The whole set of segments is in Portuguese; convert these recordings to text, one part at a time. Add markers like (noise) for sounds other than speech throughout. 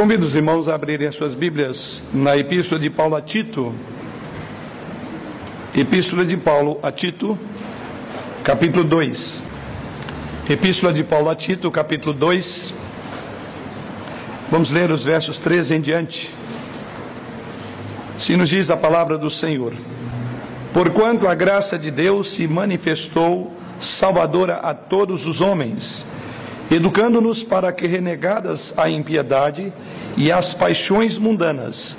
Convido os irmãos a abrirem as suas Bíblias na Epístola de Paulo a Tito. Epístola de Paulo a Tito, capítulo 2. Epístola de Paulo a Tito, capítulo 2. Vamos ler os versos 13 em diante. Se nos diz a palavra do Senhor: Porquanto a graça de Deus se manifestou salvadora a todos os homens, educando-nos para que, renegadas a impiedade e as paixões mundanas,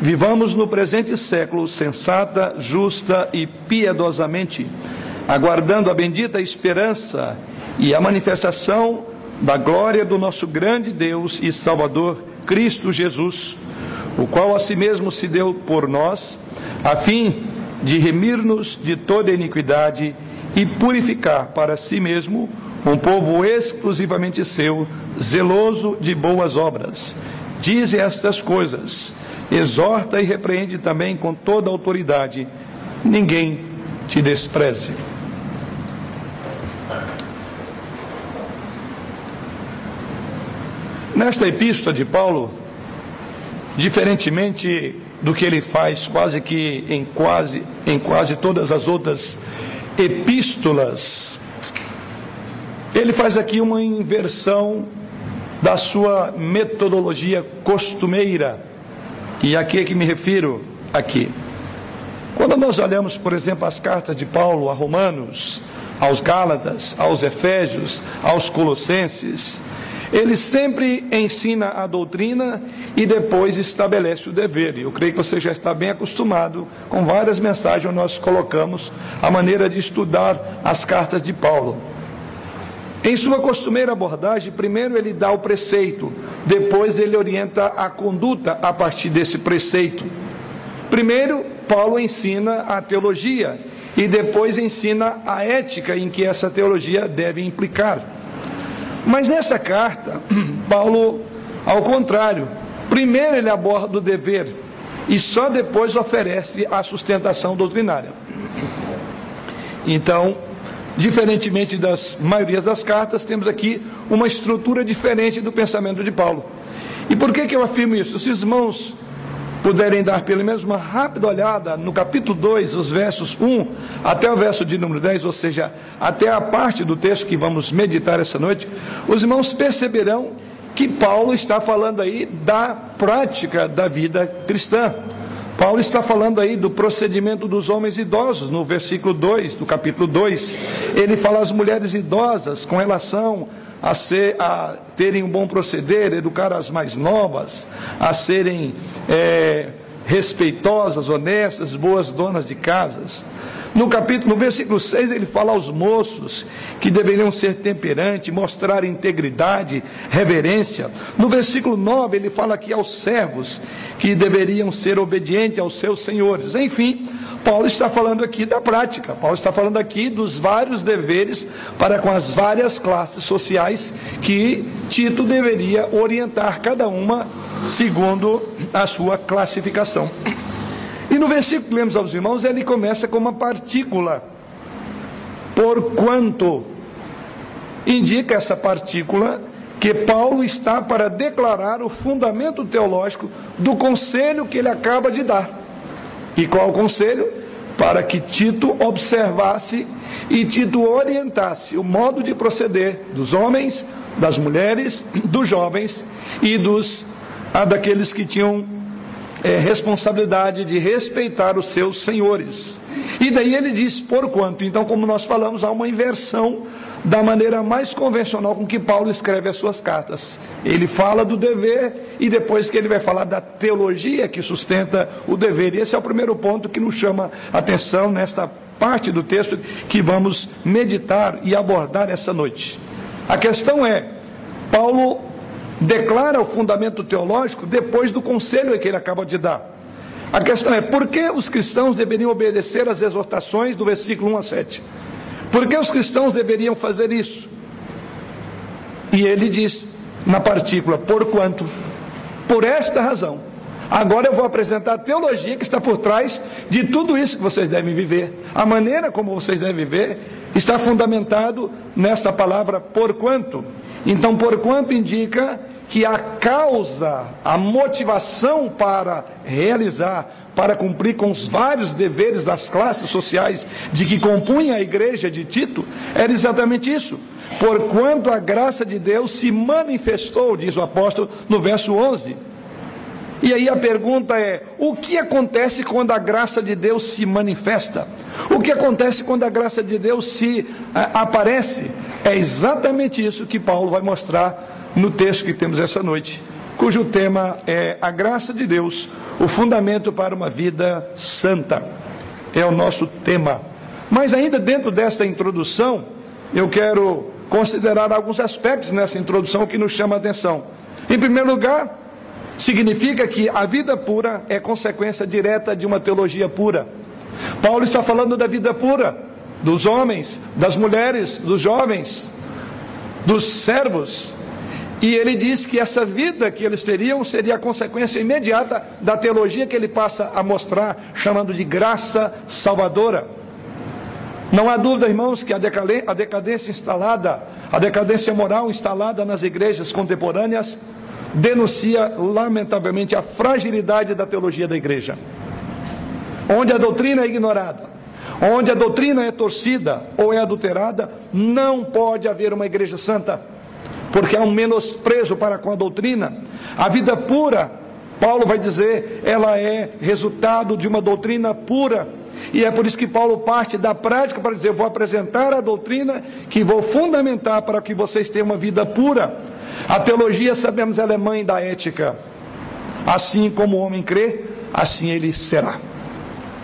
vivamos no presente século sensata, justa e piedosamente, aguardando a bendita esperança e a manifestação da glória do nosso grande Deus e Salvador, Cristo Jesus, o qual a si mesmo se deu por nós, a fim de remir-nos de toda iniquidade e purificar para si mesmo um povo exclusivamente seu, zeloso de boas obras. Dize estas coisas, exorta e repreende também com toda autoridade. Ninguém te despreze. Nesta epístola de Paulo, diferentemente do que ele faz quase que em quase em quase todas as outras epístolas, ele faz aqui uma inversão da sua metodologia costumeira. E a que, é que me refiro aqui? Quando nós olhamos, por exemplo, as cartas de Paulo a Romanos, aos Gálatas, aos Efésios, aos Colossenses, ele sempre ensina a doutrina e depois estabelece o dever. Eu creio que você já está bem acostumado com várias mensagens onde nós colocamos a maneira de estudar as cartas de Paulo. Em sua costumeira abordagem, primeiro ele dá o preceito, depois ele orienta a conduta a partir desse preceito. Primeiro, Paulo ensina a teologia e depois ensina a ética em que essa teologia deve implicar. Mas nessa carta, (clears throat) Paulo, ao contrário, primeiro ele aborda o dever e só depois oferece a sustentação doutrinária. Então, diferentemente das maiorias das cartas, temos aqui uma estrutura diferente do pensamento de Paulo. E por que, que eu afirmo isso? Se os irmãos puderem dar pelo menos uma rápida olhada no capítulo 2, os versos 1 até o verso de número 10, ou seja, até a parte do texto que vamos meditar essa noite, os irmãos perceberão que Paulo está falando aí da prática da vida cristã. Paulo está falando aí do procedimento dos homens idosos, no versículo 2 do capítulo 2. Ele fala às mulheres idosas com relação a, ser, a terem um bom proceder, educar as mais novas, a serem é, respeitosas, honestas, boas donas de casas. No capítulo, no versículo 6, ele fala aos moços que deveriam ser temperantes, mostrar integridade, reverência. No versículo 9, ele fala aqui aos servos que deveriam ser obedientes aos seus senhores. Enfim, Paulo está falando aqui da prática, Paulo está falando aqui dos vários deveres para com as várias classes sociais que Tito deveria orientar cada uma segundo a sua classificação. E no versículo que lemos aos irmãos, ele começa com uma partícula. Porquanto indica essa partícula que Paulo está para declarar o fundamento teológico do conselho que ele acaba de dar. E qual o conselho? Para que Tito observasse e Tito orientasse o modo de proceder dos homens, das mulheres, dos jovens e dos daqueles que tinham é, responsabilidade de respeitar os seus senhores. E daí ele diz por quanto. Então, como nós falamos, há uma inversão da maneira mais convencional com que Paulo escreve as suas cartas. Ele fala do dever e depois que ele vai falar da teologia que sustenta o dever. E esse é o primeiro ponto que nos chama atenção nesta parte do texto que vamos meditar e abordar essa noite. A questão é, Paulo declara o fundamento teológico depois do conselho que ele acaba de dar. A questão é, por que os cristãos deveriam obedecer às exortações do versículo 1 a 7? Por que os cristãos deveriam fazer isso? E ele diz na partícula, porquanto, por esta razão. Agora eu vou apresentar a teologia que está por trás de tudo isso que vocês devem viver. A maneira como vocês devem viver está fundamentado nessa palavra porquanto. Então, porquanto indica que a causa, a motivação para realizar, para cumprir com os vários deveres das classes sociais de que compunha a igreja de Tito, era exatamente isso. Porquanto a graça de Deus se manifestou, diz o apóstolo no verso 11. E aí a pergunta é: o que acontece quando a graça de Deus se manifesta? O que acontece quando a graça de Deus se a, aparece? É exatamente isso que Paulo vai mostrar no texto que temos essa noite, cujo tema é a graça de Deus, o fundamento para uma vida santa. É o nosso tema. Mas ainda dentro desta introdução, eu quero considerar alguns aspectos nessa introdução que nos chama a atenção. Em primeiro lugar, significa que a vida pura é consequência direta de uma teologia pura. Paulo está falando da vida pura, dos homens, das mulheres, dos jovens, dos servos. E ele diz que essa vida que eles teriam seria a consequência imediata da teologia que ele passa a mostrar, chamando de graça salvadora. Não há dúvida, irmãos, que a decadência instalada, a decadência moral instalada nas igrejas contemporâneas, denuncia lamentavelmente a fragilidade da teologia da igreja. Onde a doutrina é ignorada, onde a doutrina é torcida ou é adulterada, não pode haver uma igreja santa, porque há um menosprezo para com a doutrina. A vida pura, Paulo vai dizer, ela é resultado de uma doutrina pura. E é por isso que Paulo parte da prática para dizer: vou apresentar a doutrina que vou fundamentar para que vocês tenham uma vida pura. A teologia, sabemos, ela é mãe da ética. Assim como o homem crê, assim ele será.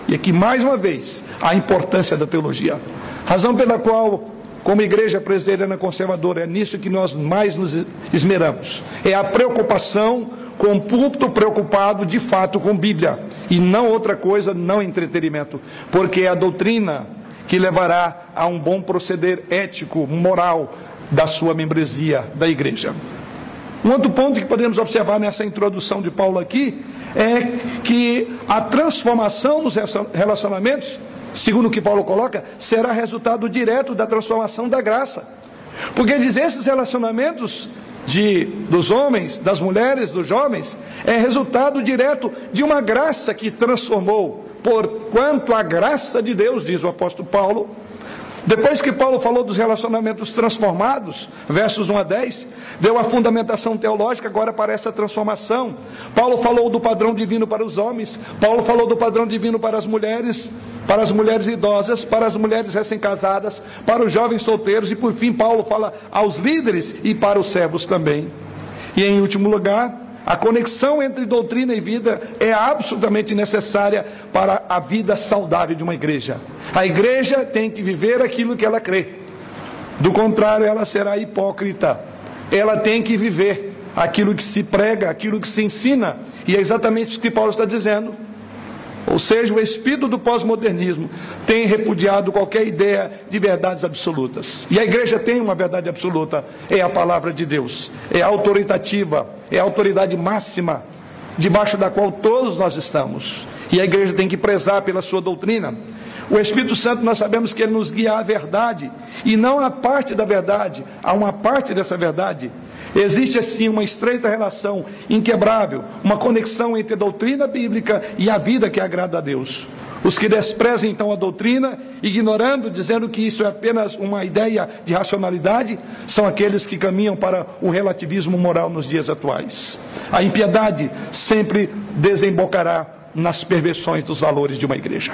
E aqui, mais uma vez, a importância da teologia. Razão pela qual, como igreja presbiteriana conservadora, é nisso que nós mais nos esmeramos. É a preocupação com o púlpito preocupado de fato com Bíblia. E não outra coisa, não entretenimento. Porque é a doutrina que levará a um bom proceder ético, moral, da sua membresia da igreja. Um outro ponto que podemos observar nessa introdução de Paulo aqui é que a transformação nos relacionamentos, segundo o que Paulo coloca, será resultado direto da transformação da graça. Porque diz esses relacionamentos de, dos homens, das mulheres, dos jovens, é resultado direto de uma graça que transformou. Porquanto a graça de Deus, diz o apóstolo Paulo, depois que Paulo falou dos relacionamentos transformados, versos 1 a 10, deu a fundamentação teológica agora para essa transformação. Paulo falou do padrão divino para os homens, Paulo falou do padrão divino para as mulheres, para as mulheres idosas, para as mulheres recém-casadas, para os jovens solteiros e por fim Paulo fala aos líderes e para os servos também. E em último lugar, a conexão entre doutrina e vida é absolutamente necessária para a vida saudável de uma igreja. A igreja tem que viver aquilo que ela crê. Do contrário, ela será hipócrita. Ela tem que viver aquilo que se prega, aquilo que se ensina. E é exatamente o que Paulo está dizendo. Ou seja, o espírito do pós-modernismo tem repudiado qualquer ideia de verdades absolutas. E a igreja tem uma verdade absoluta: é a palavra de Deus, é autoritativa, é a autoridade máxima, debaixo da qual todos nós estamos. E a igreja tem que prezar pela sua doutrina. O Espírito Santo, nós sabemos que ele nos guia à verdade, e não a parte da verdade, há uma parte dessa verdade Existe assim uma estreita relação inquebrável, uma conexão entre a doutrina bíblica e a vida que agrada a Deus. Os que desprezam então a doutrina, ignorando, dizendo que isso é apenas uma ideia de racionalidade, são aqueles que caminham para o relativismo moral nos dias atuais. A impiedade sempre desembocará nas perversões dos valores de uma igreja.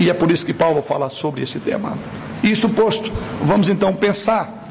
E é por isso que Paulo fala sobre esse tema. Isto posto, vamos então pensar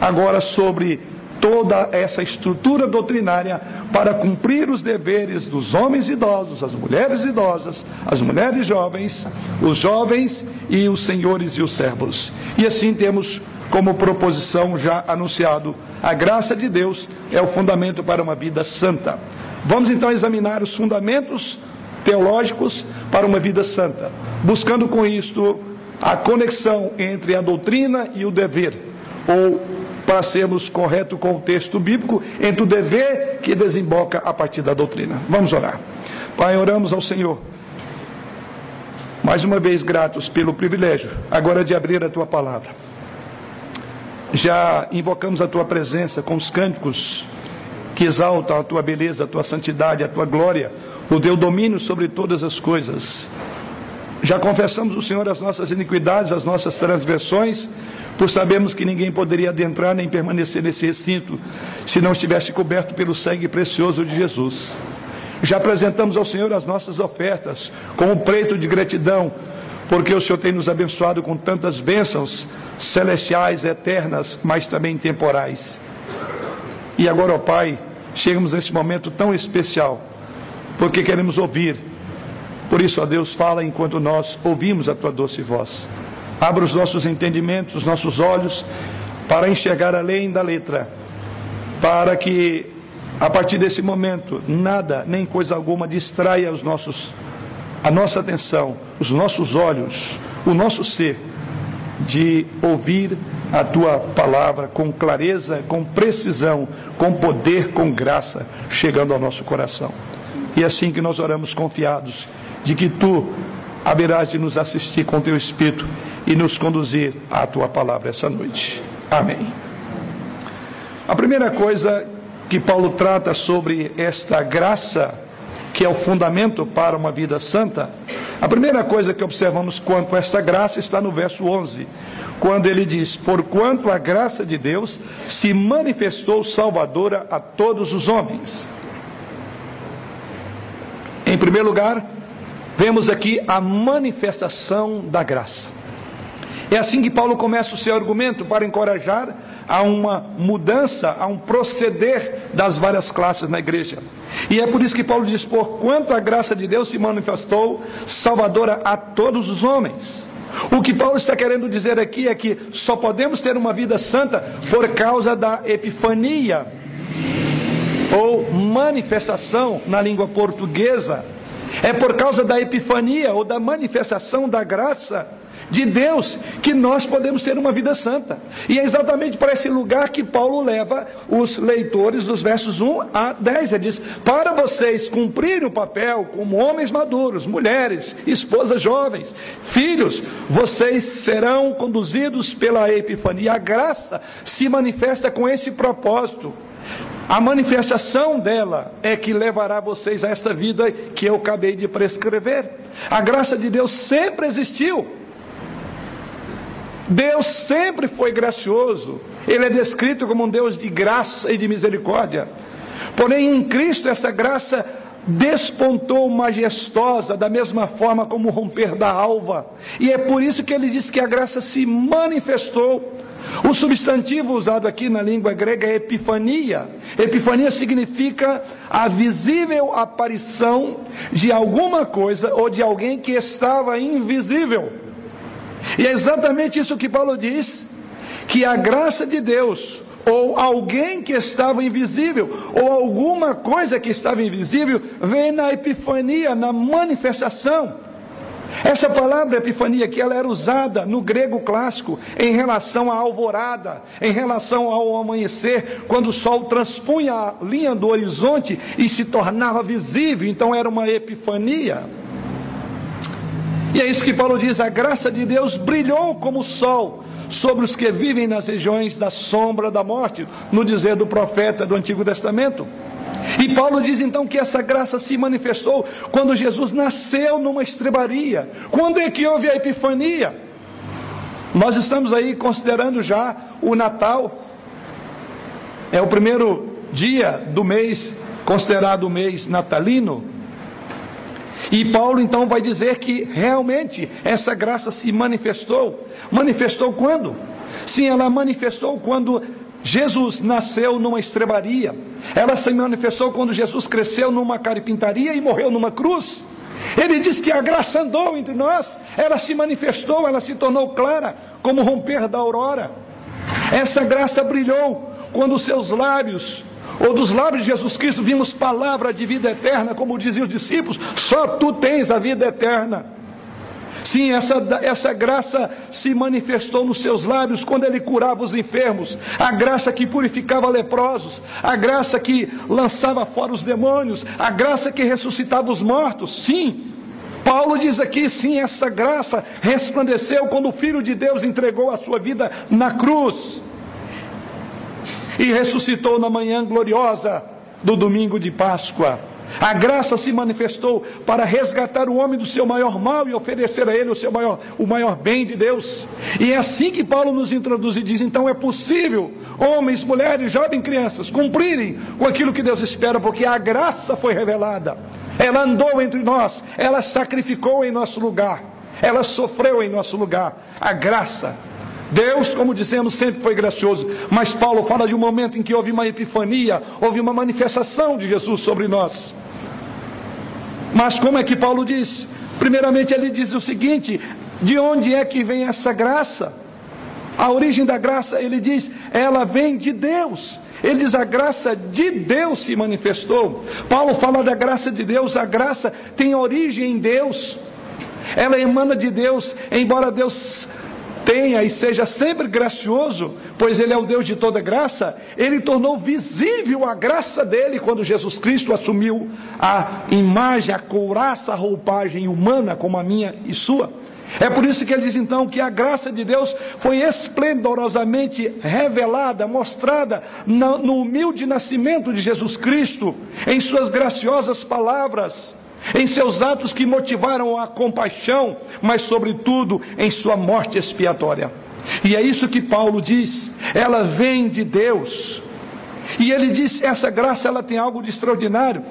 agora sobre toda essa estrutura doutrinária para cumprir os deveres dos homens idosos, as mulheres idosas, as mulheres jovens, os jovens e os senhores e os servos. E assim temos como proposição já anunciado, a graça de Deus é o fundamento para uma vida santa. Vamos então examinar os fundamentos teológicos para uma vida santa, buscando com isto a conexão entre a doutrina e o dever, ou para sermos corretos com o texto bíblico, entre o dever que desemboca a partir da doutrina. Vamos orar. Pai, oramos ao Senhor. Mais uma vez gratos pelo privilégio, agora de abrir a tua palavra. Já invocamos a tua presença com os cânticos que exaltam a tua beleza, a tua santidade, a tua glória, o teu domínio sobre todas as coisas. Já confessamos o Senhor as nossas iniquidades, as nossas transgressões, por sabermos que ninguém poderia adentrar nem permanecer nesse recinto se não estivesse coberto pelo sangue precioso de Jesus. Já apresentamos ao Senhor as nossas ofertas com o preito de gratidão, porque o Senhor tem nos abençoado com tantas bênçãos celestiais, eternas, mas também temporais. E agora, ó Pai, chegamos nesse momento tão especial, porque queremos ouvir. Por isso, ó Deus, fala enquanto nós ouvimos a tua doce voz. Abra os nossos entendimentos, os nossos olhos, para enxergar além da letra, para que a partir desse momento nada, nem coisa alguma distraia os nossos, a nossa atenção, os nossos olhos, o nosso ser, de ouvir a tua palavra com clareza, com precisão, com poder, com graça, chegando ao nosso coração. E é assim que nós oramos confiados de que tu haverás de nos assistir com teu espírito e nos conduzir à tua palavra essa noite. Amém. A primeira coisa que Paulo trata sobre esta graça, que é o fundamento para uma vida santa, a primeira coisa que observamos quanto a esta graça está no verso 11, quando ele diz: Porquanto a graça de Deus se manifestou salvadora a todos os homens. Em primeiro lugar, vemos aqui a manifestação da graça. É assim que Paulo começa o seu argumento para encorajar a uma mudança, a um proceder das várias classes na igreja. E é por isso que Paulo diz: por quanto a graça de Deus se manifestou salvadora a todos os homens. O que Paulo está querendo dizer aqui é que só podemos ter uma vida santa por causa da epifania, ou manifestação na língua portuguesa. É por causa da epifania ou da manifestação da graça de Deus que nós podemos ter uma vida santa. E é exatamente para esse lugar que Paulo leva os leitores dos versos 1 a 10. Ele diz: Para vocês cumprirem o papel como homens maduros, mulheres, esposas jovens, filhos, vocês serão conduzidos pela epifania. A graça se manifesta com esse propósito. A manifestação dela é que levará vocês a esta vida que eu acabei de prescrever. A graça de Deus sempre existiu. Deus sempre foi gracioso. Ele é descrito como um Deus de graça e de misericórdia. Porém, em Cristo, essa graça despontou majestosa, da mesma forma como o romper da alva. E é por isso que ele diz que a graça se manifestou. O substantivo usado aqui na língua grega é epifania. Epifania significa a visível aparição de alguma coisa ou de alguém que estava invisível. E é exatamente isso que Paulo diz: que a graça de Deus, ou alguém que estava invisível, ou alguma coisa que estava invisível, vem na epifania, na manifestação. Essa palavra epifania que ela era usada no grego clássico em relação à alvorada, em relação ao amanhecer, quando o sol transpunha a linha do horizonte e se tornava visível, então era uma epifania. E é isso que Paulo diz: a graça de Deus brilhou como o sol sobre os que vivem nas regiões da sombra da morte, no dizer do profeta do Antigo Testamento. E Paulo diz então que essa graça se manifestou quando Jesus nasceu numa estrebaria. Quando é que houve a epifania? Nós estamos aí considerando já o Natal. É o primeiro dia do mês considerado o mês natalino. E Paulo então vai dizer que realmente essa graça se manifestou. Manifestou quando? Sim, ela manifestou quando Jesus nasceu numa estrebaria. Ela se manifestou quando Jesus cresceu numa carpintaria e morreu numa cruz. Ele diz que a graça andou entre nós, ela se manifestou, ela se tornou clara, como romper da aurora. Essa graça brilhou quando seus lábios ou dos lábios de Jesus Cristo vimos palavra de vida eterna, como diziam os discípulos, só tu tens a vida eterna. Sim, essa, essa graça se manifestou nos seus lábios quando ele curava os enfermos, a graça que purificava leprosos, a graça que lançava fora os demônios, a graça que ressuscitava os mortos. Sim, Paulo diz aqui: sim, essa graça resplandeceu quando o Filho de Deus entregou a sua vida na cruz e ressuscitou na manhã gloriosa do domingo de Páscoa. A graça se manifestou para resgatar o homem do seu maior mal e oferecer a ele o seu maior, o maior bem de Deus. E é assim que Paulo nos introduz e diz: então é possível homens, mulheres, jovens, crianças cumprirem com aquilo que Deus espera, porque a graça foi revelada. Ela andou entre nós, ela sacrificou em nosso lugar, ela sofreu em nosso lugar. A graça Deus, como dizemos, sempre foi gracioso, mas Paulo fala de um momento em que houve uma epifania, houve uma manifestação de Jesus sobre nós. Mas como é que Paulo diz? Primeiramente, ele diz o seguinte: de onde é que vem essa graça? A origem da graça, ele diz, ela vem de Deus. Ele diz: a graça de Deus se manifestou. Paulo fala da graça de Deus, a graça tem origem em Deus. Ela emana de Deus, embora Deus tenha e seja sempre gracioso, pois Ele é o Deus de toda graça, Ele tornou visível a graça dele quando Jesus Cristo assumiu a imagem, a couraça, a roupagem humana como a minha e sua. É por isso que ele diz então que a graça de Deus foi esplendorosamente revelada, mostrada no humilde nascimento de Jesus Cristo, em suas graciosas palavras em seus atos que motivaram a compaixão, mas, sobretudo, em sua morte expiatória. E é isso que Paulo diz, ela vem de Deus. E ele diz: essa graça ela tem algo de extraordinário.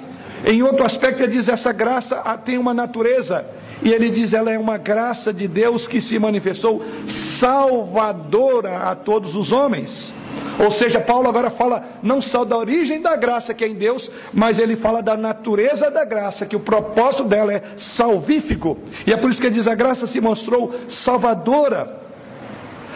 Em outro aspecto, ele diz: essa graça tem uma natureza. E ele diz: ela é uma graça de Deus que se manifestou salvadora a todos os homens. Ou seja, Paulo agora fala não só da origem da graça que é em Deus, mas ele fala da natureza da graça, que o propósito dela é salvífico. E é por isso que ele diz: a graça se mostrou salvadora.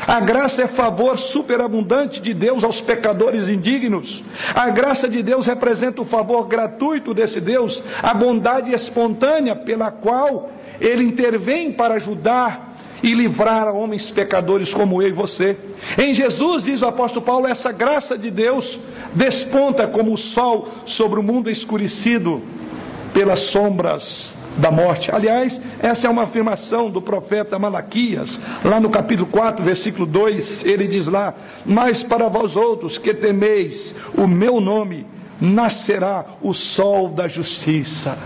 A graça é favor superabundante de Deus aos pecadores indignos. A graça de Deus representa o favor gratuito desse Deus, a bondade espontânea pela qual ele intervém para ajudar e livrar a homens pecadores como eu e você. Em Jesus, diz o apóstolo Paulo, essa graça de Deus desponta como o sol sobre o mundo escurecido pelas sombras da morte. Aliás, essa é uma afirmação do profeta Malaquias, lá no capítulo 4, versículo 2, ele diz lá: Mas para vós outros que temeis o meu nome, nascerá o sol da justiça.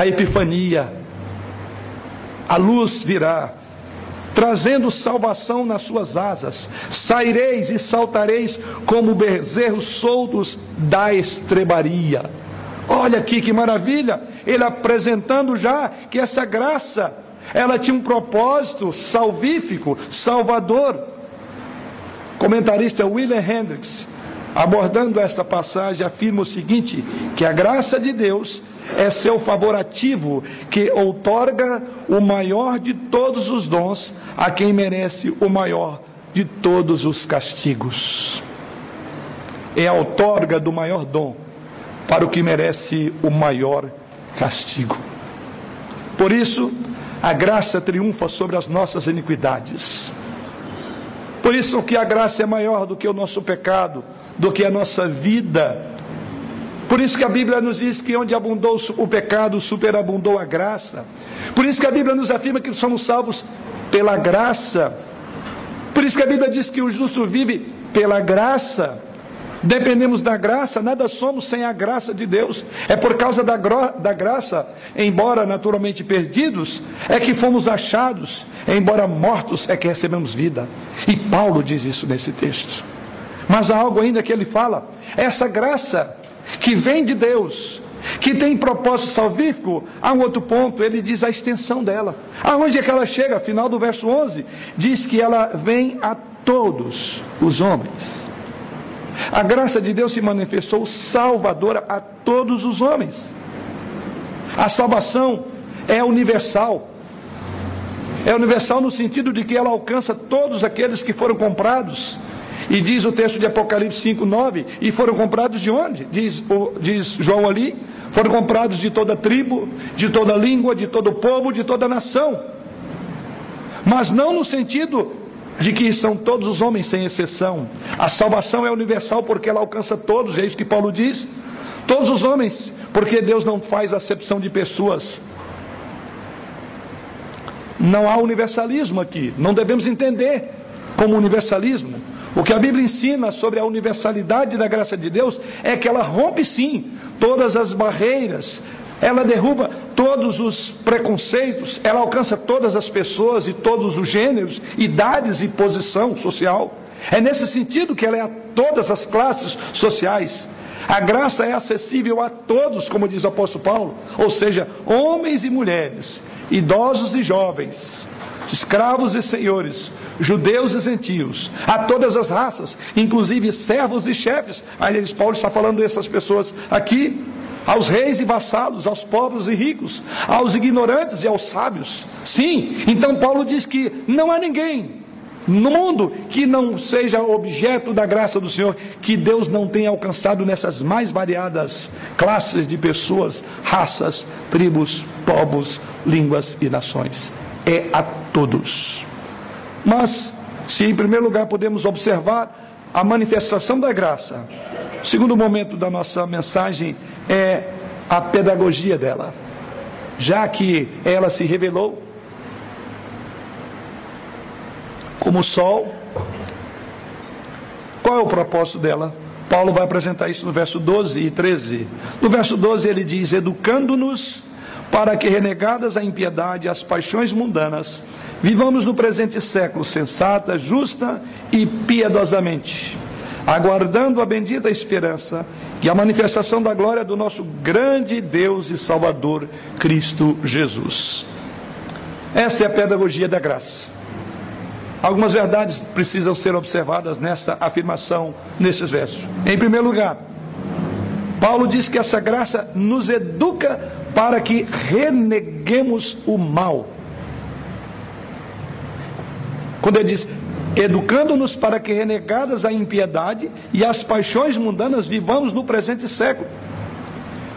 A epifania a luz virá, trazendo salvação nas suas asas. Saireis e saltareis como bezerros soltos da estrebaria. Olha aqui que maravilha! Ele apresentando já que essa graça, ela tinha um propósito salvífico, salvador. Comentarista William Hendricks, abordando esta passagem, afirma o seguinte: que a graça de Deus é seu favor ativo que outorga o maior de todos os dons a quem merece o maior de todos os castigos. É a outorga do maior dom para o que merece o maior castigo. Por isso, a graça triunfa sobre as nossas iniquidades. Por isso que a graça é maior do que o nosso pecado, do que a nossa vida por isso que a Bíblia nos diz que onde abundou o pecado, superabundou a graça. Por isso que a Bíblia nos afirma que somos salvos pela graça. Por isso que a Bíblia diz que o justo vive pela graça. Dependemos da graça, nada somos sem a graça de Deus. É por causa da, da graça, embora naturalmente perdidos, é que fomos achados, embora mortos, é que recebemos vida. E Paulo diz isso nesse texto. Mas há algo ainda que ele fala: essa graça que vem de Deus, que tem propósito salvífico, há um outro ponto, ele diz a extensão dela. Aonde é que ela chega? Final do verso 11, diz que ela vem a todos os homens. A graça de Deus se manifestou salvadora a todos os homens. A salvação é universal. É universal no sentido de que ela alcança todos aqueles que foram comprados e diz o texto de Apocalipse 5, 9, e foram comprados de onde? Diz, diz João ali, foram comprados de toda tribo, de toda língua, de todo povo, de toda nação. Mas não no sentido de que são todos os homens sem exceção. A salvação é universal porque ela alcança todos, é isso que Paulo diz. Todos os homens, porque Deus não faz acepção de pessoas. Não há universalismo aqui, não devemos entender como universalismo. O que a Bíblia ensina sobre a universalidade da graça de Deus é que ela rompe sim todas as barreiras, ela derruba todos os preconceitos, ela alcança todas as pessoas e todos os gêneros, idades e posição social. É nesse sentido que ela é a todas as classes sociais. A graça é acessível a todos, como diz o apóstolo Paulo, ou seja, homens e mulheres, idosos e jovens, escravos e senhores, judeus e gentios, a todas as raças, inclusive servos e chefes. Aliás, Paulo está falando dessas pessoas aqui, aos reis e vassalos, aos pobres e ricos, aos ignorantes e aos sábios. Sim, então Paulo diz que não há ninguém no mundo que não seja objeto da graça do Senhor, que Deus não tenha alcançado nessas mais variadas classes de pessoas, raças, tribos, povos, línguas e nações. É a todos. Mas, se em primeiro lugar podemos observar a manifestação da graça, o segundo momento da nossa mensagem é a pedagogia dela. Já que ela se revelou como o sol, qual é o propósito dela? Paulo vai apresentar isso no verso 12 e 13. No verso 12 ele diz: Educando-nos para que, renegadas a impiedade e as paixões mundanas, vivamos no presente século sensata, justa e piedosamente, aguardando a bendita esperança e a manifestação da glória do nosso grande Deus e Salvador, Cristo Jesus. Essa é a pedagogia da graça. Algumas verdades precisam ser observadas nessa afirmação, nesses versos. Em primeiro lugar, Paulo diz que essa graça nos educa para que reneguemos o mal. Quando ele diz, educando-nos para que, renegadas a impiedade e as paixões mundanas, vivamos no presente século.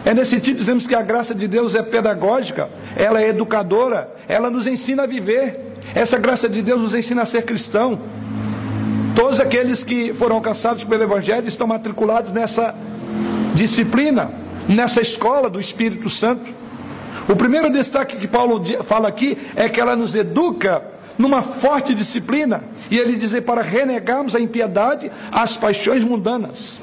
É nesse sentido dizemos que a graça de Deus é pedagógica, ela é educadora, ela nos ensina a viver. Essa graça de Deus nos ensina a ser cristão. Todos aqueles que foram alcançados pelo Evangelho estão matriculados nessa disciplina, nessa escola do Espírito Santo. O primeiro destaque que Paulo fala aqui é que ela nos educa numa forte disciplina. E ele diz para renegarmos a impiedade, as paixões mundanas.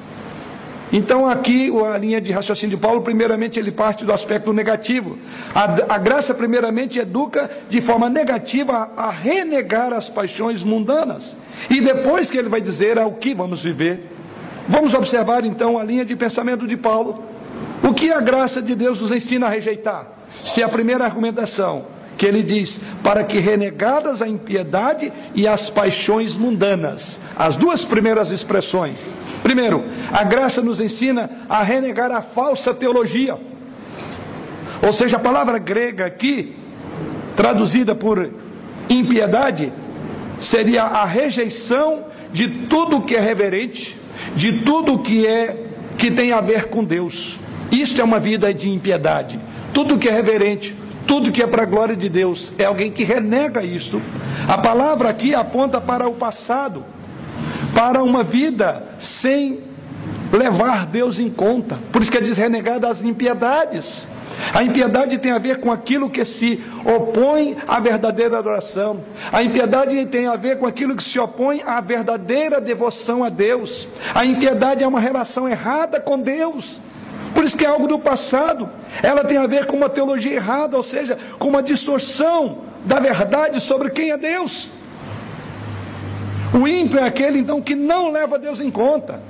Então, aqui, a linha de raciocínio de Paulo, primeiramente, ele parte do aspecto negativo. A, a graça, primeiramente, educa de forma negativa a, a, renegar as paixões mundanas. E depois que ele vai dizer ao que vamos viver. Vamos observar, então, a linha de pensamento de Paulo. O que a graça de Deus nos ensina a rejeitar? Se a primeira argumentação que ele diz: para que renegadas a impiedade e as paixões mundanas. As duas primeiras expressões. Primeiro, a graça nos ensina a renegar a falsa teologia. Ou seja, a palavra grega aqui, traduzida por impiedade, seria a rejeição de tudo que é reverente, de tudo que é que tem a ver com Deus. Isto é uma vida de impiedade. Tudo que é reverente, tudo que é para a glória de Deus é alguém que renega isto. A palavra aqui aponta para o passado, para uma vida sem levar Deus em conta. Por isso que diz renegar das impiedades. A impiedade tem a ver com aquilo que se opõe à verdadeira adoração. A impiedade tem a ver com aquilo que se opõe à verdadeira devoção a Deus. A impiedade é uma relação errada com Deus. Por isso que é algo do passado. Ela tem a ver com uma teologia errada, ou seja, com uma distorção da verdade sobre quem é Deus. O ímpio é aquele então que não leva Deus em conta.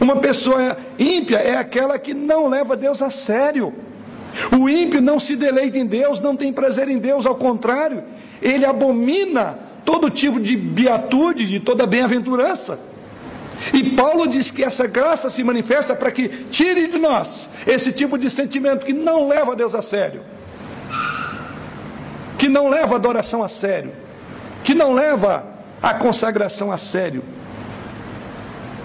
Uma pessoa ímpia é aquela que não leva Deus a sério. O ímpio não se deleita em Deus, não tem prazer em Deus, ao contrário, ele abomina todo tipo de beatude, de toda bem-aventurança. E Paulo diz que essa graça se manifesta para que tire de nós esse tipo de sentimento que não leva Deus a sério, que não leva a adoração a sério, que não leva a consagração a sério.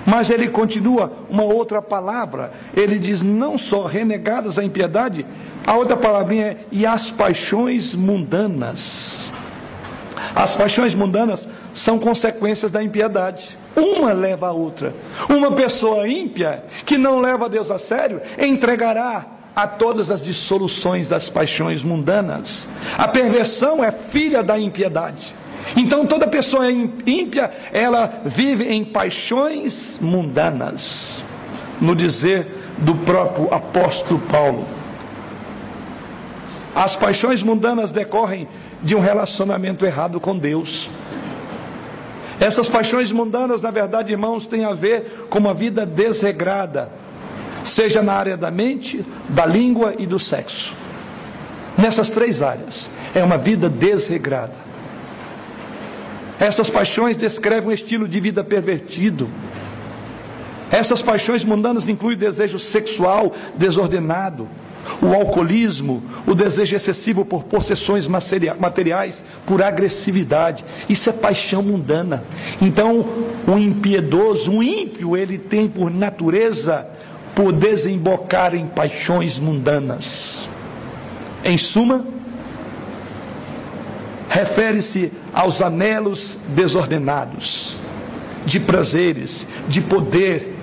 Mas ele continua uma outra palavra, ele diz não só renegadas a impiedade, a outra palavrinha é e as paixões mundanas. As paixões mundanas são consequências da impiedade. Uma leva a outra. Uma pessoa ímpia, que não leva Deus a sério, entregará a todas as dissoluções das paixões mundanas. A perversão é filha da impiedade. Então toda pessoa ímpia, ela vive em paixões mundanas, no dizer do próprio apóstolo Paulo. As paixões mundanas decorrem de um relacionamento errado com Deus. Essas paixões mundanas, na verdade, irmãos, têm a ver com uma vida desregrada, seja na área da mente, da língua e do sexo. Nessas três áreas, é uma vida desregrada. Essas paixões descrevem um estilo de vida pervertido. Essas paixões mundanas incluem desejo sexual desordenado, o alcoolismo, o desejo excessivo por possessões materiais, por agressividade. Isso é paixão mundana. Então, o impiedoso, o ímpio, ele tem por natureza por desembocar em paixões mundanas. Em suma, refere-se aos anelos desordenados de prazeres, de poder,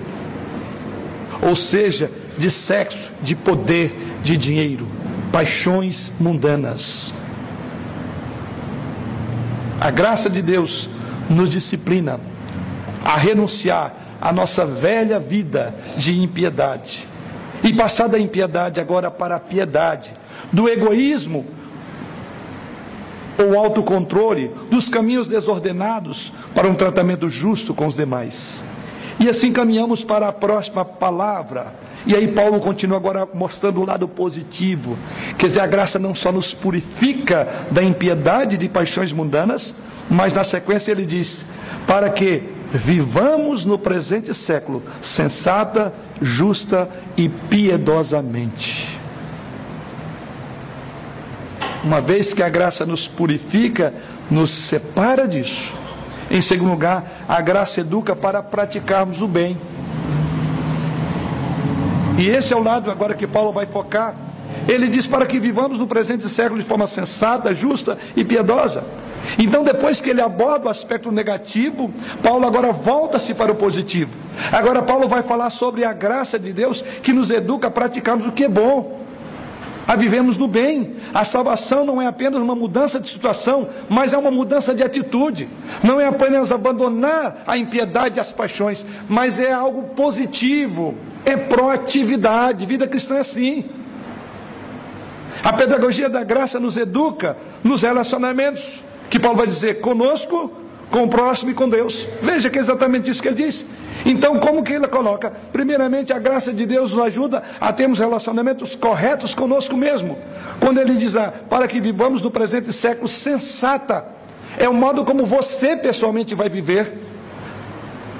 ou seja, de sexo, de poder, de dinheiro, paixões mundanas. A graça de Deus nos disciplina a renunciar à nossa velha vida de impiedade e passar da impiedade agora para a piedade, do egoísmo ou autocontrole, dos caminhos desordenados para um tratamento justo com os demais. E assim caminhamos para a próxima palavra. E aí Paulo continua agora mostrando o lado positivo. Quer dizer, a graça não só nos purifica da impiedade de paixões mundanas, mas na sequência ele diz: para que vivamos no presente século sensata, justa e piedosamente. Uma vez que a graça nos purifica, nos separa disso. Em segundo lugar, a graça educa para praticarmos o bem. E esse é o lado agora que Paulo vai focar. Ele diz para que vivamos no presente século de forma sensata, justa e piedosa. Então, depois que ele aborda o aspecto negativo, Paulo agora volta-se para o positivo. Agora, Paulo vai falar sobre a graça de Deus que nos educa a praticarmos o que é bom a vivemos no bem. A salvação não é apenas uma mudança de situação, mas é uma mudança de atitude. Não é apenas abandonar a impiedade e as paixões, mas é algo positivo, é proatividade. Vida cristã é assim. A pedagogia da graça nos educa nos relacionamentos, que Paulo vai dizer conosco, com o próximo e com Deus. Veja que é exatamente isso que ele diz. Então, como que ele coloca? Primeiramente, a graça de Deus nos ajuda a termos relacionamentos corretos conosco mesmo. Quando ele diz, ah, para que vivamos no presente século sensata, é o modo como você pessoalmente vai viver.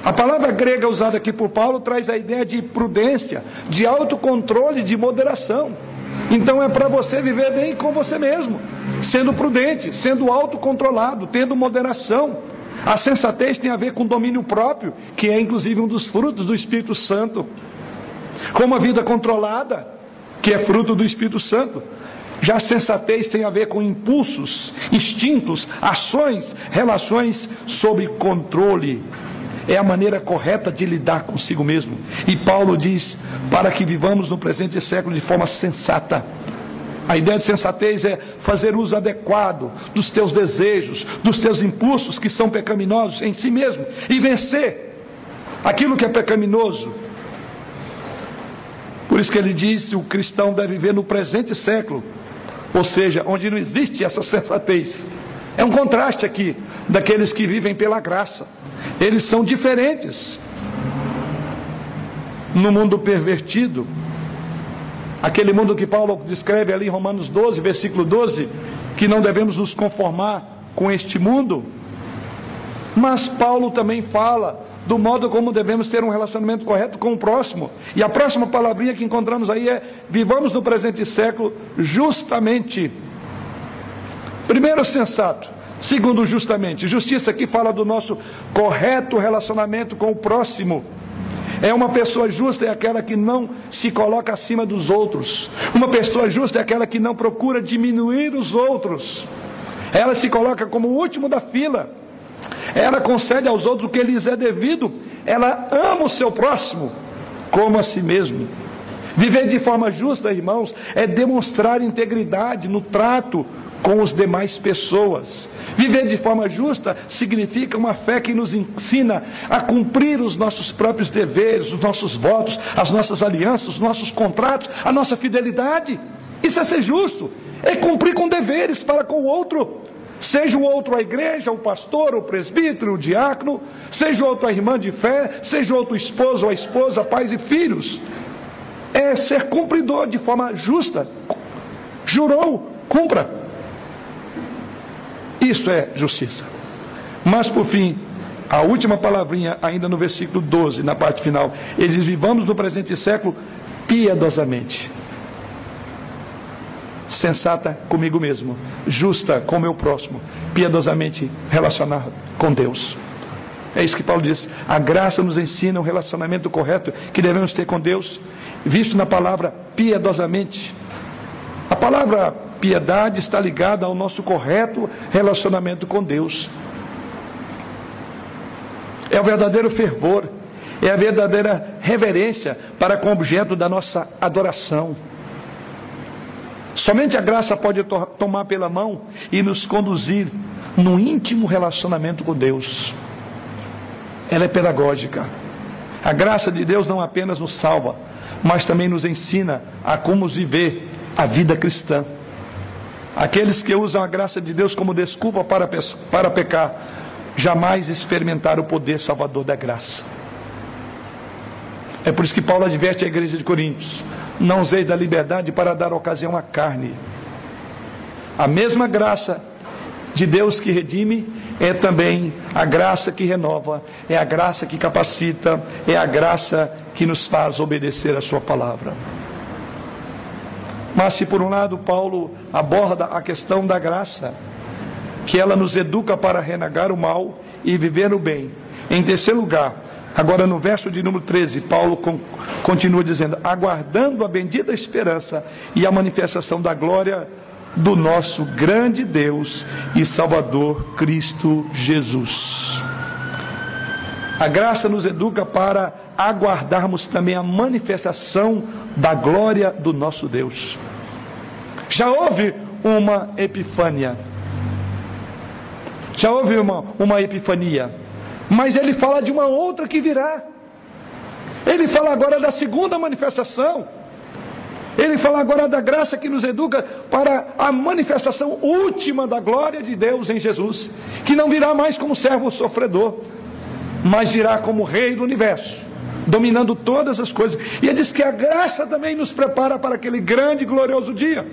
A palavra grega usada aqui por Paulo traz a ideia de prudência, de autocontrole, de moderação. Então é para você viver bem com você mesmo, sendo prudente, sendo autocontrolado, tendo moderação. A sensatez tem a ver com domínio próprio, que é inclusive um dos frutos do Espírito Santo. Com uma vida controlada, que é fruto do Espírito Santo. Já a sensatez tem a ver com impulsos, instintos, ações, relações sob controle. É a maneira correta de lidar consigo mesmo. E Paulo diz: para que vivamos no presente século de forma sensata a ideia de sensatez é fazer uso adequado dos teus desejos, dos teus impulsos que são pecaminosos em si mesmo e vencer aquilo que é pecaminoso. Por isso que ele diz que o cristão deve viver no presente século, ou seja, onde não existe essa sensatez. É um contraste aqui daqueles que vivem pela graça. Eles são diferentes. No mundo pervertido, Aquele mundo que Paulo descreve ali em Romanos 12, versículo 12, que não devemos nos conformar com este mundo. Mas Paulo também fala do modo como devemos ter um relacionamento correto com o próximo. E a próxima palavrinha que encontramos aí é: vivamos no presente século justamente. Primeiro, sensato. Segundo, justamente. Justiça aqui fala do nosso correto relacionamento com o próximo. É uma pessoa justa é aquela que não se coloca acima dos outros. Uma pessoa justa é aquela que não procura diminuir os outros. Ela se coloca como o último da fila. Ela concede aos outros o que lhes é devido. Ela ama o seu próximo como a si mesmo. Viver de forma justa, irmãos, é demonstrar integridade no trato com as demais pessoas. Viver de forma justa significa uma fé que nos ensina a cumprir os nossos próprios deveres, os nossos votos, as nossas alianças, os nossos contratos, a nossa fidelidade. Isso é ser justo, é cumprir com deveres para com o outro. Seja o outro a igreja, o pastor, o presbítero, o diácono, seja o outro a irmã de fé, seja o outro esposo ou a esposa, pais e filhos. É ser cumpridor de forma justa. Jurou, cumpra. Isso é justiça. Mas por fim, a última palavrinha, ainda no versículo 12, na parte final, ele diz: Vivamos no presente século piedosamente sensata comigo mesmo, justa com o meu próximo, piedosamente relacionado com Deus. É isso que Paulo diz. A graça nos ensina um relacionamento correto que devemos ter com Deus, visto na palavra piedosamente. A palavra piedade está ligada ao nosso correto relacionamento com Deus. É o verdadeiro fervor, é a verdadeira reverência para com o objeto da nossa adoração. Somente a graça pode to tomar pela mão e nos conduzir no íntimo relacionamento com Deus. Ela é pedagógica. A graça de Deus não apenas nos salva, mas também nos ensina a como viver a vida cristã. Aqueles que usam a graça de Deus como desculpa para, para pecar, jamais experimentaram o poder salvador da graça. É por isso que Paulo adverte a igreja de Coríntios: não useis da liberdade para dar ocasião à carne. A mesma graça de Deus que redime é também a graça que renova, é a graça que capacita, é a graça que nos faz obedecer a Sua palavra. Mas se por um lado Paulo aborda a questão da graça, que ela nos educa para renegar o mal e viver o bem. Em terceiro lugar, Agora, no verso de número 13, Paulo continua dizendo: aguardando a bendita esperança e a manifestação da glória do nosso grande Deus e Salvador Cristo Jesus. A graça nos educa para aguardarmos também a manifestação da glória do nosso Deus. Já houve uma epifânia. Já houve uma, uma epifania mas ele fala de uma outra que virá. Ele fala agora da segunda manifestação. Ele fala agora da graça que nos educa para a manifestação última da glória de Deus em Jesus, que não virá mais como servo sofredor, mas virá como rei do universo, dominando todas as coisas. E ele diz que a graça também nos prepara para aquele grande e glorioso dia.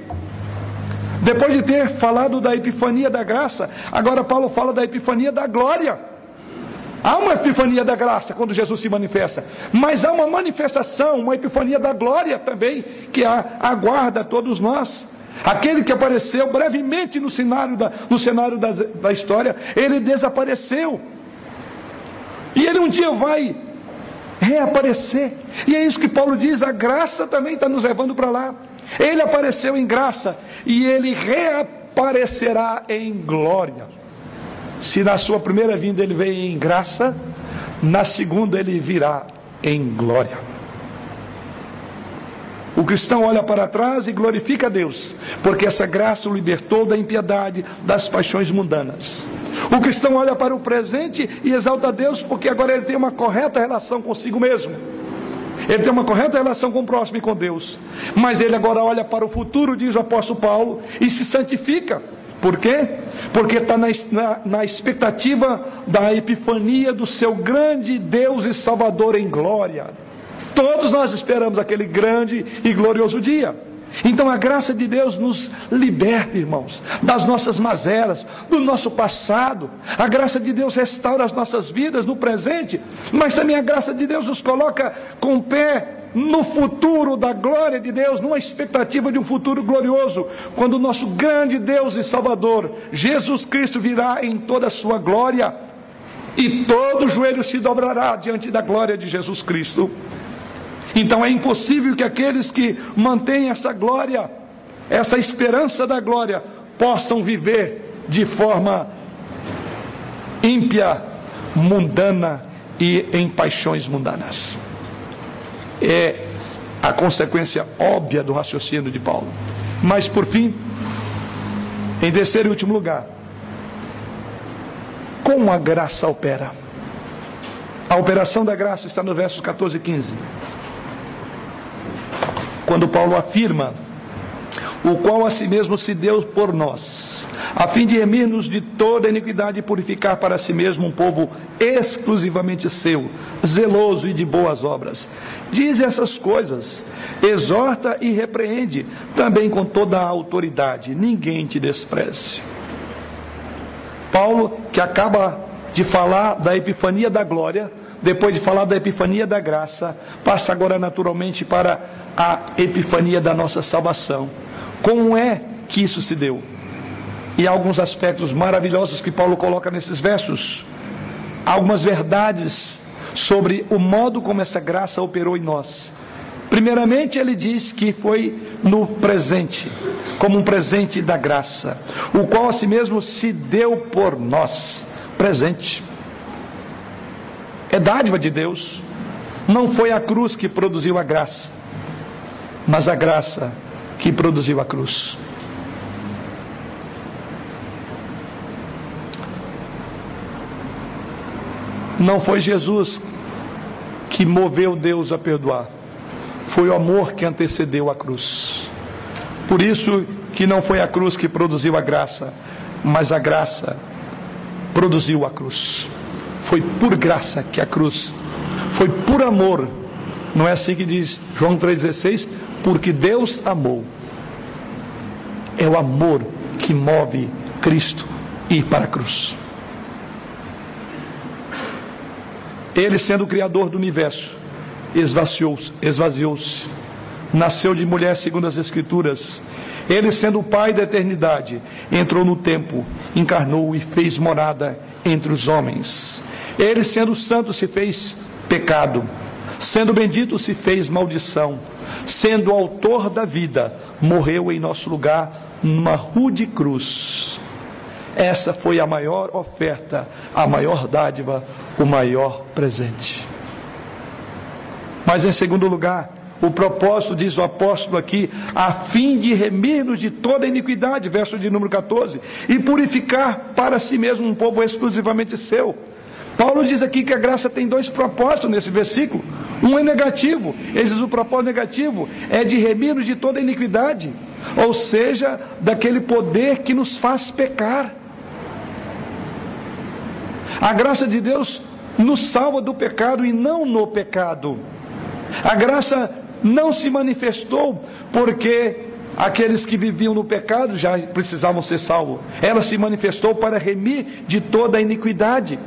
Depois de ter falado da epifania da graça, agora Paulo fala da epifania da glória. Há uma epifania da graça quando Jesus se manifesta, mas há uma manifestação, uma epifania da glória também, que aguarda todos nós. Aquele que apareceu brevemente no cenário da, no cenário da, da história, ele desapareceu. E ele um dia vai reaparecer. E é isso que Paulo diz: a graça também está nos levando para lá. Ele apareceu em graça e ele reaparecerá em glória. Se na sua primeira vinda ele veio em graça, na segunda ele virá em glória. O cristão olha para trás e glorifica a Deus, porque essa graça o libertou da impiedade, das paixões mundanas. O cristão olha para o presente e exalta a Deus, porque agora ele tem uma correta relação consigo mesmo. Ele tem uma correta relação com o próximo e com Deus. Mas ele agora olha para o futuro, diz o apóstolo Paulo, e se santifica. Por quê? Porque está na, na, na, expectativa da epifania do seu grande Deus e Salvador em glória. Todos nós esperamos aquele grande e glorioso dia. Então a graça de Deus nos liberta, irmãos, das nossas mazelas, do nosso passado. A graça de Deus restaura as nossas vidas no presente, mas também a graça de Deus nos coloca com o pé no futuro da glória de Deus, numa expectativa de um futuro glorioso, quando o nosso grande Deus e Salvador, Jesus Cristo, virá em toda a sua glória, e todo joelho se dobrará diante da glória de Jesus Cristo. Então é impossível que aqueles que mantêm essa glória, essa esperança da glória, possam viver de forma ímpia, mundana e em paixões mundanas é a consequência óbvia do raciocínio de Paulo. Mas por fim, Em terceiro e último lugar, como a graça opera. A operação da graça está no versos 14 e 15. Quando Paulo afirma: O qual a si mesmo se deu por nós, a fim de remir-nos de toda iniquidade e purificar para si mesmo um povo exclusivamente seu, zeloso e de boas obras. Diz essas coisas, exorta e repreende, também com toda a autoridade. Ninguém te despreze. Paulo, que acaba de falar da epifania da glória, depois de falar da epifania da graça, passa agora naturalmente para a epifania da nossa salvação. Como é que isso se deu? E há alguns aspectos maravilhosos que Paulo coloca nesses versos. Algumas verdades sobre o modo como essa graça operou em nós. Primeiramente, ele diz que foi no presente, como um presente da graça, o qual a si mesmo se deu por nós. Presente. É dádiva de Deus. Não foi a cruz que produziu a graça, mas a graça que produziu a cruz. Não foi Jesus que moveu Deus a perdoar foi o amor que antecedeu a cruz. Por isso que não foi a cruz que produziu a graça, mas a graça produziu a cruz. Foi por graça que a cruz, foi por amor. Não é assim que diz João 3,16? Porque Deus amou. É o amor que move Cristo ir para a cruz. Ele sendo o Criador do universo, esvaziou-se, esvaziou-se. Nasceu de mulher segundo as Escrituras. Ele, sendo o Pai da eternidade, entrou no tempo, encarnou e fez morada entre os homens. Ele, sendo santo, se fez pecado. Sendo bendito, se fez maldição. Sendo autor da vida, morreu em nosso lugar numa rude cruz. Essa foi a maior oferta, a maior dádiva, o maior presente. Mas em segundo lugar, o propósito, diz o apóstolo aqui, a fim de remir-nos de toda iniquidade, verso de número 14, e purificar para si mesmo um povo exclusivamente seu. Paulo diz aqui que a graça tem dois propósitos nesse versículo. Um é negativo, ele diz o propósito negativo é de remir-nos de toda iniquidade, ou seja, daquele poder que nos faz pecar. A graça de Deus nos salva do pecado e não no pecado. A graça não se manifestou porque aqueles que viviam no pecado já precisavam ser salvos. Ela se manifestou para remir de toda a iniquidade.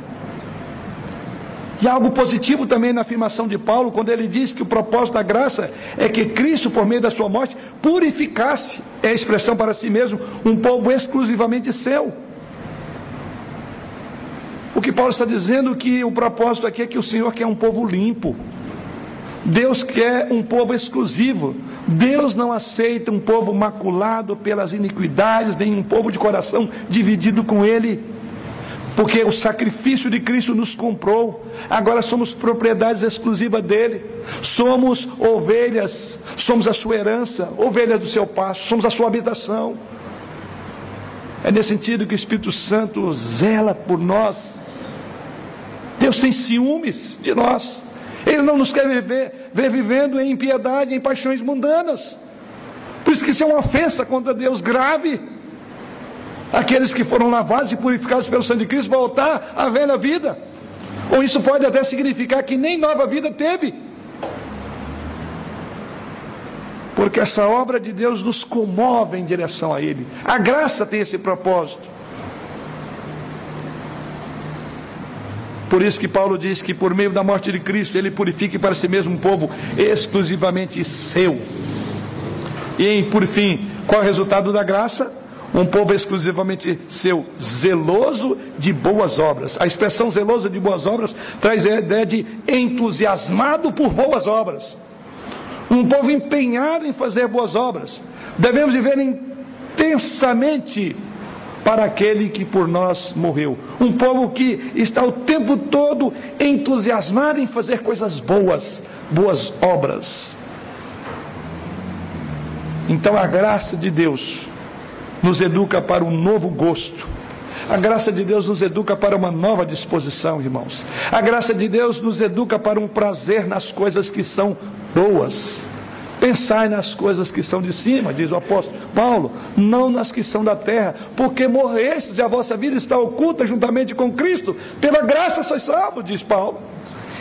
E há algo positivo também na afirmação de Paulo, quando ele diz que o propósito da graça é que Cristo, por meio da sua morte, purificasse, é a expressão para si mesmo, um povo exclusivamente seu. O que Paulo está dizendo que o propósito aqui é que o Senhor quer um povo limpo. Deus quer um povo exclusivo. Deus não aceita um povo maculado pelas iniquidades, nem um povo de coração dividido com Ele. Porque o sacrifício de Cristo nos comprou, agora somos propriedades exclusivas dele, somos ovelhas, somos a sua herança, ovelhas do seu pasto, somos a sua habitação. É nesse sentido que o Espírito Santo zela por nós. Deus tem ciúmes de nós. Ele não nos quer ver, ver vivendo em impiedade, em paixões mundanas. Por isso que isso é uma ofensa contra Deus grave. Aqueles que foram lavados e purificados pelo sangue de Cristo voltar à velha vida. Ou isso pode até significar que nem nova vida teve. Porque essa obra de Deus nos comove em direção a Ele. A graça tem esse propósito. Por isso que Paulo diz que por meio da morte de Cristo ele purifique para si mesmo um povo exclusivamente seu. E por fim, qual é o resultado da graça? Um povo exclusivamente seu, zeloso de boas obras. A expressão zeloso de boas obras traz a ideia de entusiasmado por boas obras. Um povo empenhado em fazer boas obras. Devemos viver intensamente para aquele que por nós morreu. Um povo que está o tempo todo entusiasmado em fazer coisas boas, boas obras. Então a graça de Deus nos educa para um novo gosto. A graça de Deus nos educa para uma nova disposição, irmãos. A graça de Deus nos educa para um prazer nas coisas que são boas. Pensai nas coisas que são de cima, diz o apóstolo Paulo, não nas que são da terra, porque morrestes e a vossa vida está oculta juntamente com Cristo. Pela graça sois salvos, diz Paulo.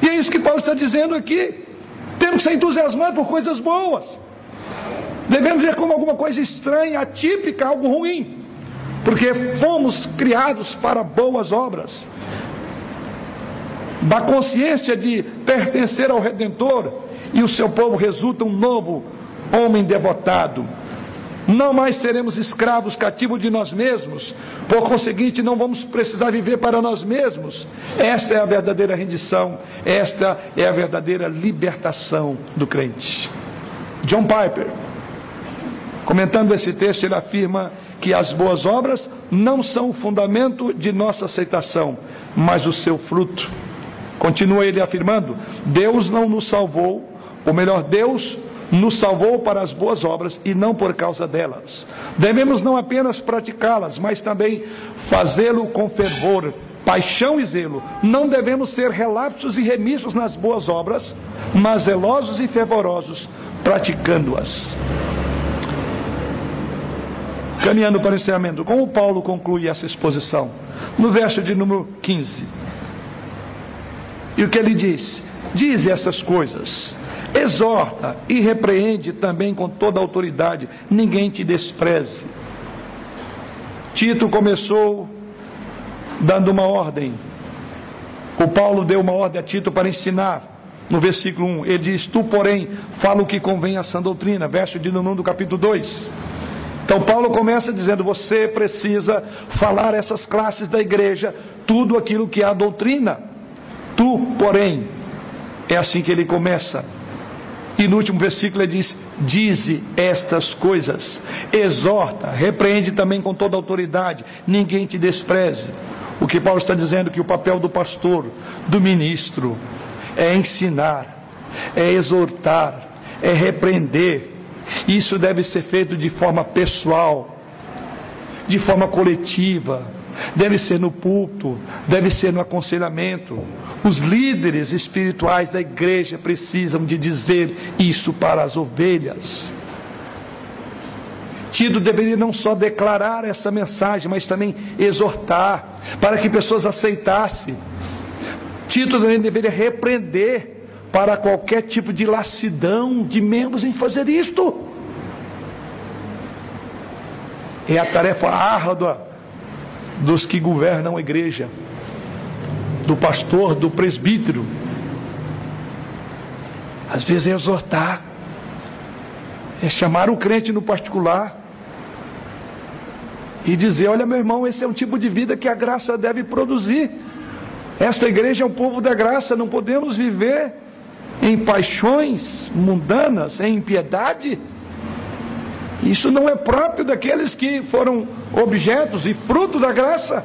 E é isso que Paulo está dizendo aqui. Temos que ser entusiasmados por coisas boas. Devemos ver como alguma coisa estranha, atípica, algo ruim, porque fomos criados para boas obras. Da consciência de pertencer ao Redentor e o seu povo resulta um novo homem devotado. Não mais seremos escravos cativos de nós mesmos, por conseguinte, não vamos precisar viver para nós mesmos. Esta é a verdadeira rendição, esta é a verdadeira libertação do crente. John Piper Comentando esse texto, ele afirma que as boas obras não são o fundamento de nossa aceitação, mas o seu fruto. Continua ele afirmando: Deus não nos salvou, ou melhor, Deus nos salvou para as boas obras e não por causa delas. Devemos não apenas praticá-las, mas também fazê-lo com fervor, paixão e zelo. Não devemos ser relapsos e remissos nas boas obras, mas zelosos e fervorosos praticando-as. Caminhando para o encerramento, como Paulo conclui essa exposição? No verso de número 15. E o que ele diz? Diz essas coisas, exorta e repreende também com toda autoridade, ninguém te despreze. Tito começou dando uma ordem. O Paulo deu uma ordem a Tito para ensinar. No versículo 1, ele diz: Tu, porém, fala o que convém à sã doutrina. Verso de número 1 do capítulo 2. Então Paulo começa dizendo: você precisa falar essas classes da igreja tudo aquilo que é a doutrina. Tu, porém, é assim que ele começa. E no último versículo ele diz: Dize estas coisas, exorta, repreende também com toda autoridade, ninguém te despreze. O que Paulo está dizendo é que o papel do pastor, do ministro, é ensinar, é exortar, é repreender, isso deve ser feito de forma pessoal, de forma coletiva, deve ser no púlpito, deve ser no aconselhamento. Os líderes espirituais da igreja precisam de dizer isso para as ovelhas. Tito deveria não só declarar essa mensagem, mas também exortar, para que pessoas aceitassem. Tito também deveria repreender para qualquer tipo de lassidão de membros em fazer isto. É a tarefa árdua dos que governam a igreja, do pastor, do presbítero. Às vezes é exortar, é chamar o crente no particular e dizer: Olha, meu irmão, esse é um tipo de vida que a graça deve produzir. Esta igreja é um povo da graça, não podemos viver em paixões mundanas, em impiedade. Isso não é próprio daqueles que foram objetos e fruto da graça.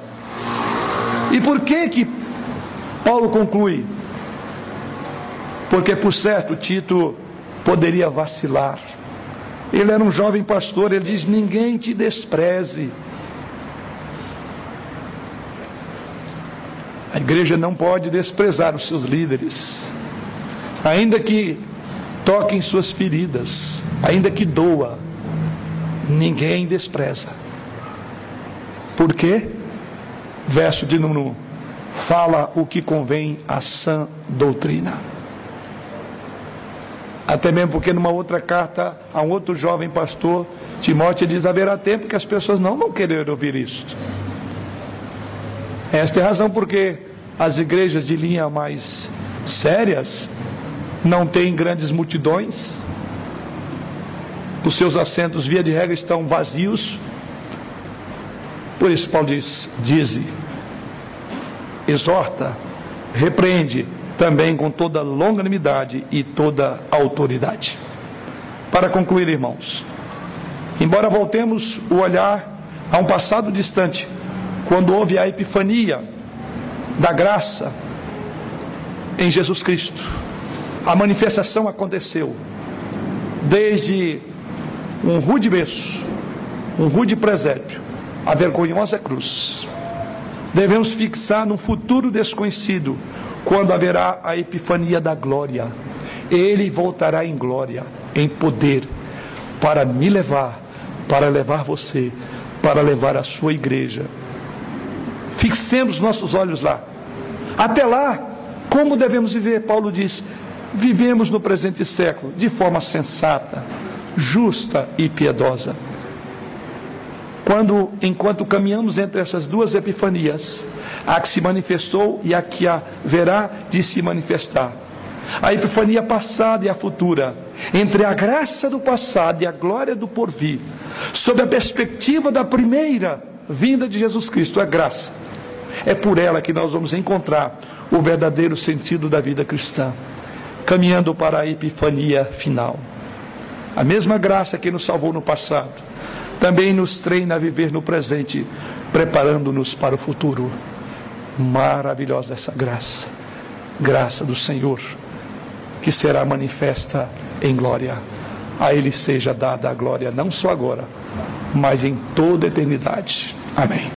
E por que que Paulo conclui? Porque por certo Tito poderia vacilar. Ele era um jovem pastor, ele diz: "Ninguém te despreze". A igreja não pode desprezar os seus líderes ainda que toquem suas feridas, ainda que doa, ninguém despreza. Por quê? Verso de número 1. Fala o que convém à sã doutrina. Até mesmo porque numa outra carta a um outro jovem pastor, Timóteo diz: haverá tempo que as pessoas não vão querer ouvir isto. Esta é a razão porque as igrejas de linha mais sérias não tem grandes multidões, os seus assentos, via de regra, estão vazios. Por isso, Paulo diz: dize, exorta, repreende também com toda longanimidade e toda autoridade. Para concluir, irmãos, embora voltemos o olhar a um passado distante, quando houve a epifania da graça em Jesus Cristo, a manifestação aconteceu desde um rude berço, um rude presépio, a vergonhosa cruz. Devemos fixar num futuro desconhecido, quando haverá a epifania da glória. Ele voltará em glória, em poder, para me levar, para levar você, para levar a sua igreja. Fixemos nossos olhos lá. Até lá, como devemos viver? Paulo diz: vivemos no presente século de forma sensata, justa e piedosa. Quando, enquanto caminhamos entre essas duas epifanias, a que se manifestou e a que haverá de se manifestar, a epifania passada e a futura, entre a graça do passado e a glória do porvir, sob a perspectiva da primeira vinda de Jesus Cristo, a graça. É por ela que nós vamos encontrar o verdadeiro sentido da vida cristã, caminhando para a epifania final. A mesma graça que nos salvou no passado, também nos treina a viver no presente, preparando-nos para o futuro. Maravilhosa essa graça, graça do Senhor que será manifesta em glória. A Ele seja dada a glória, não só agora, mas em toda a eternidade. Amém.